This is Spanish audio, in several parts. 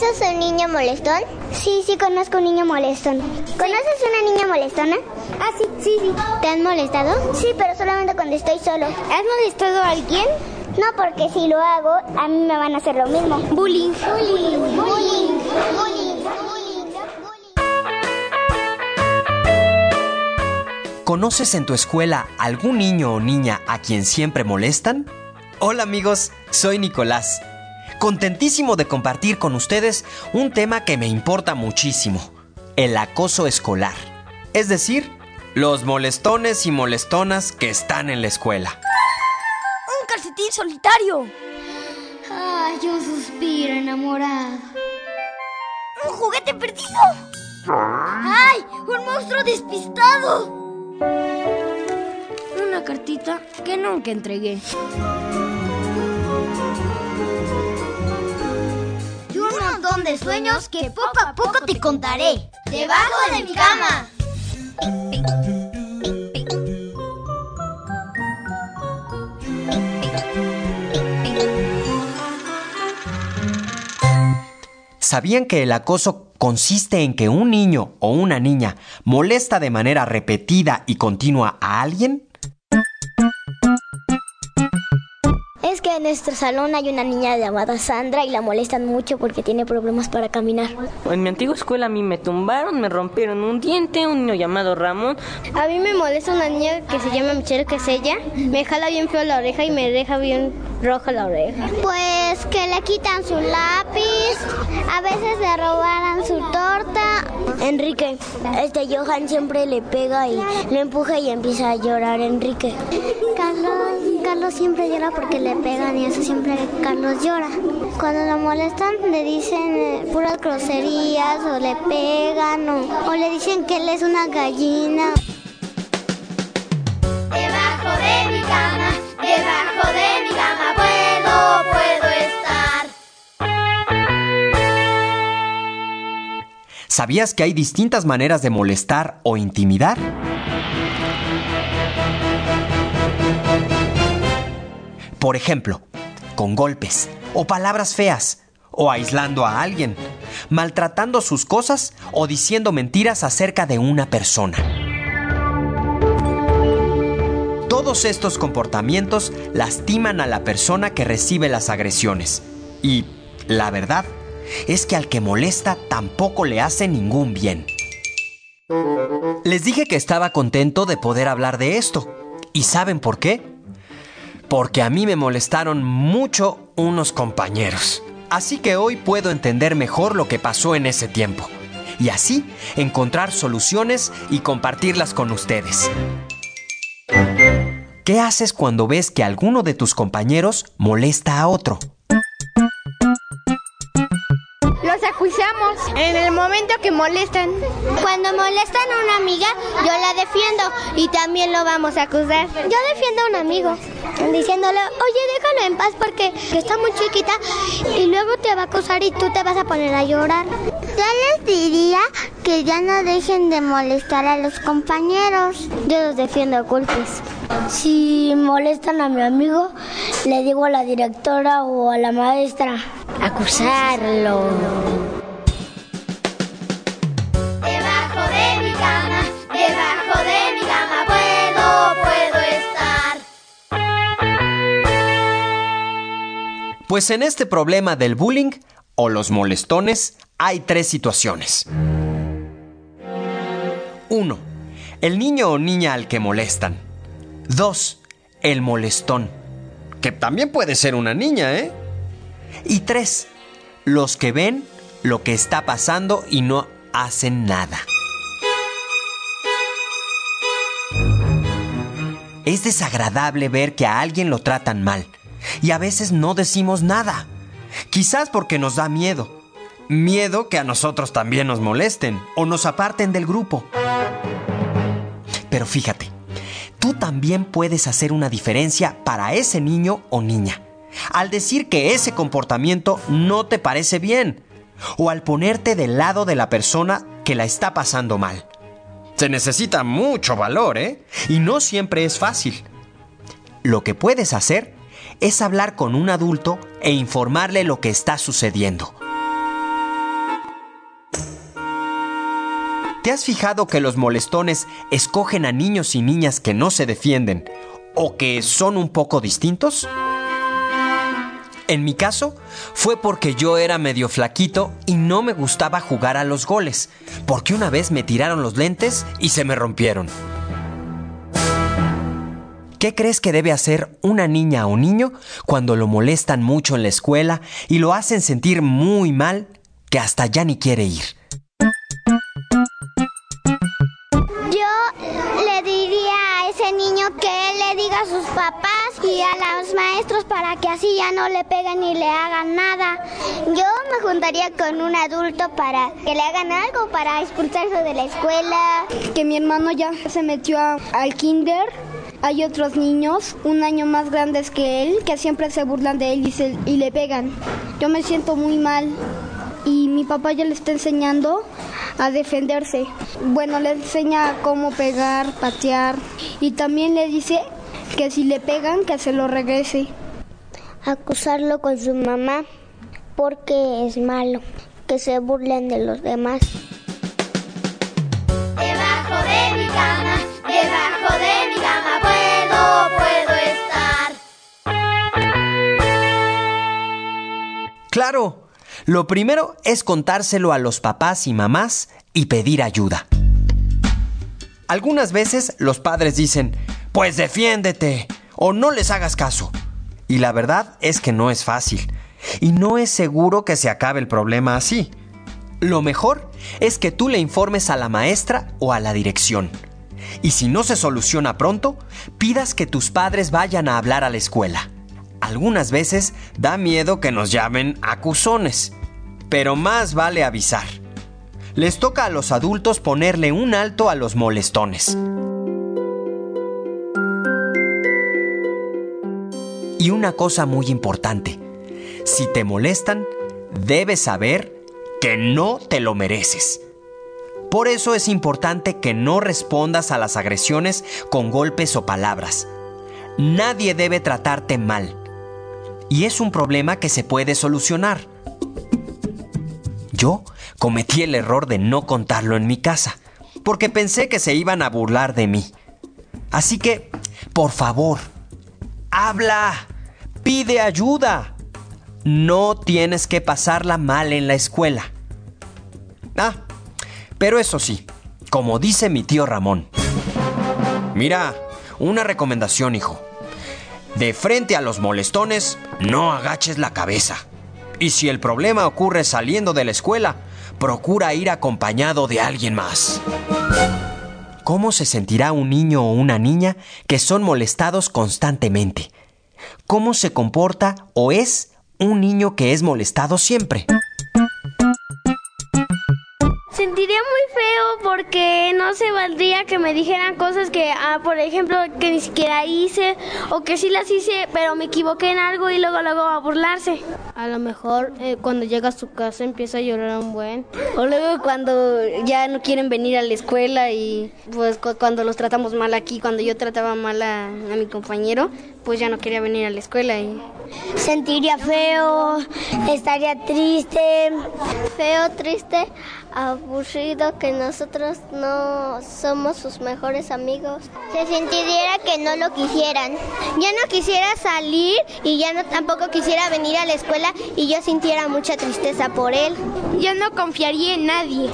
¿Conoces a un niño molestón? Sí, sí, conozco un niño molestón. ¿Conoces una niña molestona? Ah, sí, sí, sí. ¿Te han molestado? Sí, pero solamente cuando estoy solo. ¿Has molestado a alguien? No, porque si lo hago, a mí me van a hacer lo mismo. Bullying. Bullying. Bullying. Bullying. Bullying. ¿Conoces en tu escuela algún niño o niña a quien siempre molestan? Hola amigos, soy Nicolás. Contentísimo de compartir con ustedes un tema que me importa muchísimo, el acoso escolar. Es decir, los molestones y molestonas que están en la escuela. ¡Un calcetín solitario! Ay, yo suspiro enamorado. ¡Un juguete perdido! ¡Ay! ¡Un monstruo despistado! Una cartita que nunca entregué. Sueños que poco a poco te contaré. Debajo de mi cama. ¿Sabían que el acoso consiste en que un niño o una niña molesta de manera repetida y continua a alguien? Que en nuestro salón hay una niña llamada Sandra y la molestan mucho porque tiene problemas para caminar. En mi antigua escuela a mí me tumbaron, me rompieron un diente, un niño llamado Ramón. A mí me molesta una niña que se llama Michelle, que es ella. Me jala bien feo la oreja y me deja bien roja la oreja. Pues que le quitan su lápiz, a veces le robaran su torta. Enrique, este Johan siempre le pega y le empuja y empieza a llorar Enrique. Carlos, Carlos siempre llora porque le pegan y eso siempre Carlos llora. Cuando lo molestan le dicen eh, puras groserías o le pegan o, o le dicen que él es una gallina. Debajo de mi cama, debajo de ¿Sabías que hay distintas maneras de molestar o intimidar? Por ejemplo, con golpes o palabras feas, o aislando a alguien, maltratando sus cosas o diciendo mentiras acerca de una persona. Todos estos comportamientos lastiman a la persona que recibe las agresiones. Y, la verdad, es que al que molesta tampoco le hace ningún bien. Les dije que estaba contento de poder hablar de esto. ¿Y saben por qué? Porque a mí me molestaron mucho unos compañeros. Así que hoy puedo entender mejor lo que pasó en ese tiempo. Y así encontrar soluciones y compartirlas con ustedes. ¿Qué haces cuando ves que alguno de tus compañeros molesta a otro? En el momento que molestan. Cuando molestan a una amiga, yo la defiendo y también lo vamos a acusar. Yo defiendo a un amigo, diciéndole, oye, déjalo en paz porque está muy chiquita y luego te va a acusar y tú te vas a poner a llorar. Yo les diría que ya no dejen de molestar a los compañeros. Yo los defiendo a golpes. Si molestan a mi amigo, le digo a la directora o a la maestra. Acusarlo. Pues en este problema del bullying o los molestones hay tres situaciones. 1. El niño o niña al que molestan. 2. El molestón. Que también puede ser una niña, ¿eh? Y 3. Los que ven lo que está pasando y no hacen nada. Es desagradable ver que a alguien lo tratan mal y a veces no decimos nada. Quizás porque nos da miedo. Miedo que a nosotros también nos molesten o nos aparten del grupo. Pero fíjate, tú también puedes hacer una diferencia para ese niño o niña. Al decir que ese comportamiento no te parece bien. O al ponerte del lado de la persona que la está pasando mal. Se necesita mucho valor, ¿eh? Y no siempre es fácil. Lo que puedes hacer es hablar con un adulto e informarle lo que está sucediendo. ¿Te has fijado que los molestones escogen a niños y niñas que no se defienden o que son un poco distintos? En mi caso, fue porque yo era medio flaquito y no me gustaba jugar a los goles, porque una vez me tiraron los lentes y se me rompieron. ¿Qué crees que debe hacer una niña o niño cuando lo molestan mucho en la escuela y lo hacen sentir muy mal que hasta ya ni quiere ir? Yo le diría a ese niño que él le diga a sus papás y a los maestros para que así ya no le peguen ni le hagan nada. Yo me juntaría con un adulto para que le hagan algo, para expulsarse de la escuela. Que mi hermano ya se metió al kinder hay otros niños, un año más grandes que él, que siempre se burlan de él y, le pegan. Yo me siento muy mal y mi papá ya le está enseñando a defenderse. Bueno, le enseña cómo pegar, patear y también le dice que si le pegan, que se lo regrese. Acusarlo con su mamá porque es malo, que se burlen de los demás. Claro, lo primero es contárselo a los papás y mamás y pedir ayuda. Algunas veces los padres dicen, pues defiéndete o no les hagas caso. Y la verdad es que no es fácil. Y no es seguro que se acabe el problema así. Lo mejor es que tú le informes a la maestra o a la dirección. Y si no se soluciona pronto, pidas que tus padres vayan a hablar a la escuela. Algunas veces da miedo que nos llamen acusones, pero más vale avisar. Les toca a los adultos ponerle un alto a los molestones. Y una cosa muy importante, si te molestan, debes saber que no te lo mereces. Por eso es importante que no respondas a las agresiones con golpes o palabras. Nadie debe tratarte mal. Y es un problema que se puede solucionar. Yo cometí el error de no contarlo en mi casa, porque pensé que se iban a burlar de mí. Así que, por favor, habla. Pide ayuda. No tienes que pasarla mal en la escuela. Ah, pero eso sí, como dice mi tío Ramón. Mira, una recomendación, hijo. De frente a los molestones, no agaches la cabeza. Y si el problema ocurre saliendo de la escuela, procura ir acompañado de alguien más. ¿Cómo se sentirá un niño o una niña que son molestados constantemente? cómo se comporta o es un niño que es molestado siempre. Sentiría muy feo porque no se valdría que me dijeran cosas que, ah, por ejemplo, que ni siquiera hice o que sí las hice, pero me equivoqué en algo y luego luego a burlarse. A lo mejor eh, cuando llega a su casa empieza a llorar un buen. O luego cuando ya no quieren venir a la escuela y pues cuando los tratamos mal aquí, cuando yo trataba mal a, a mi compañero, pues ya no quería venir a la escuela y Sentiría feo, estaría triste. Feo, triste, aburrido que nosotros no somos sus mejores amigos. Se sentiría que no lo quisieran. Yo no quisiera salir y ya no tampoco quisiera venir a la escuela y yo sintiera mucha tristeza por él. Yo no confiaría en nadie.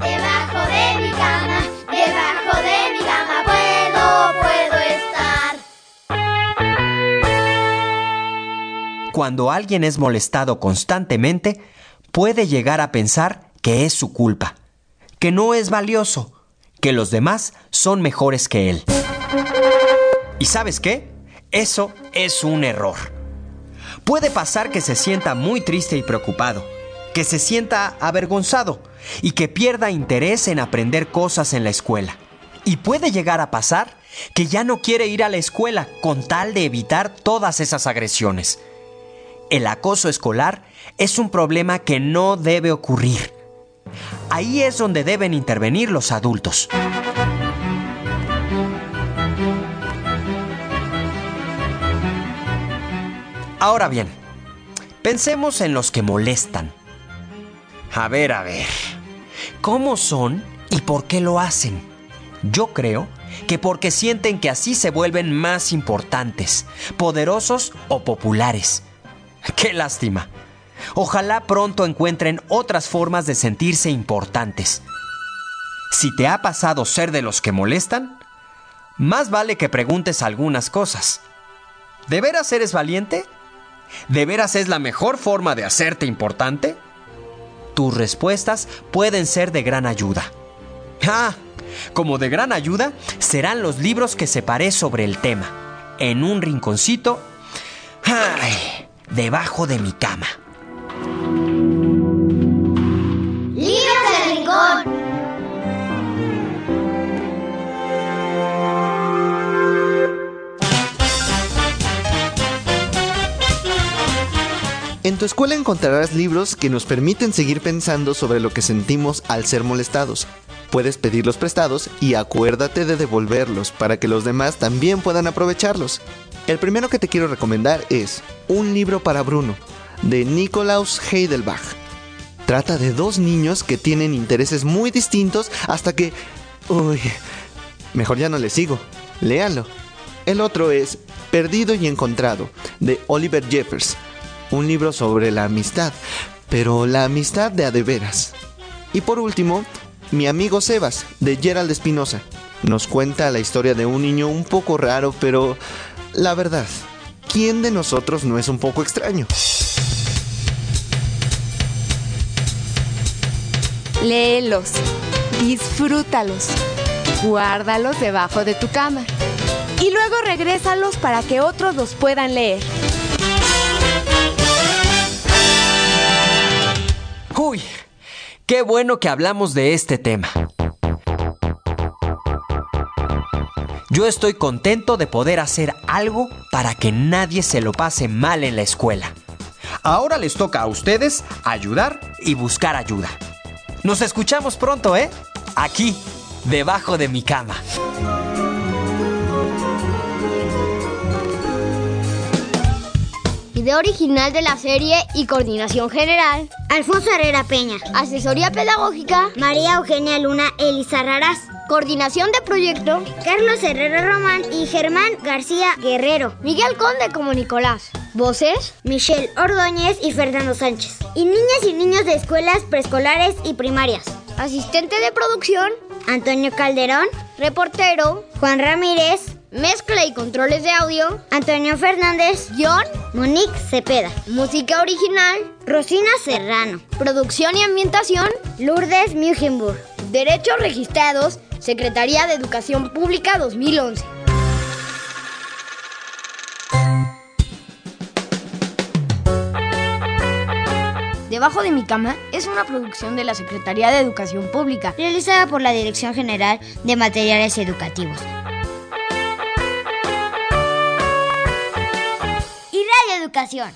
Debajo de mi cama, debajo de mi cama puedo, puedo estar. Cuando alguien es molestado constantemente, puede llegar a pensar que es su culpa, que no es valioso, que los demás son mejores que él. ¿Y sabes qué? Eso es un error. Puede pasar que se sienta muy triste y preocupado, que se sienta avergonzado y que pierda interés en aprender cosas en la escuela. Y puede llegar a pasar que ya no quiere ir a la escuela con tal de evitar todas esas agresiones. El acoso escolar es un problema que no debe ocurrir. Ahí es donde deben intervenir los adultos. Ahora bien, pensemos en los que molestan. A ver, a ver. cómo son y por qué lo hacen. Yo creo que porque sienten que así se vuelven más importantes, poderosos o populares. Qué lástima. Ojalá pronto encuentren otras formas de sentirse importantes. Si te ha pasado ser de los que molestan, más vale que preguntes algunas cosas. ¿De veras eres valiente? ¿De veras es la mejor forma de hacerte importante? Tus respuestas pueden ser de gran ayuda. Ah, como de gran ayuda serán los libros que separé sobre el tema, en un rinconcito, ay, debajo de mi cama. Libros del Rincón. En tu escuela encontrarás libros que nos permiten seguir pensando sobre lo que sentimos al ser molestados. Puedes pedirlos prestados y acuérdate de devolverlos para que los demás también puedan aprovecharlos. El primero que te quiero recomendar es Un libro para Bruno, de Nikolaus Heidelbach. Trata de dos niños que tienen intereses muy distintos hasta que... Uy, mejor ya no le sigo. Léanlo. El otro es Perdido y Encontrado, de Oliver Jeffers un libro sobre la amistad, pero la amistad de a de veras. Y por último, Mi amigo Sebas, de Gerald Espinosa. Nos cuenta la historia de un niño un poco raro, pero la verdad, ¿quién de nosotros no es un poco extraño? Léelos, disfrútalos, guárdalos debajo de tu cama y luego regrésalos para que otros los puedan leer. Uy, qué bueno que hablamos de este tema. Yo estoy contento de poder hacer algo para que nadie se lo pase mal en la escuela. Ahora les toca a ustedes ayudar y buscar ayuda. Nos escuchamos pronto, ¿eh? Aquí, debajo de mi cama. Idea original de la serie y coordinación general. Alfonso Herrera Peña. Asesoría pedagógica. María Eugenia Luna Elisa Raraz. Coordinación de proyecto. Carlos Herrera Román y Germán García Guerrero. Miguel Conde como Nicolás. Voces. Michelle Ordóñez y Fernando Sánchez. Y niñas y niños de escuelas preescolares y primarias. Asistente de producción. Antonio Calderón. Reportero. Juan Ramírez. Mezcla y controles de audio. Antonio Fernández. Guión. Monique Cepeda. Música original. Rosina Serrano. Producción y ambientación. Lourdes Mugenburg. Derechos registrados. Secretaría de Educación Pública 2011. Debajo de mi cama es una producción de la Secretaría de Educación Pública, realizada por la Dirección General de Materiales Educativos. Y Radio Educación.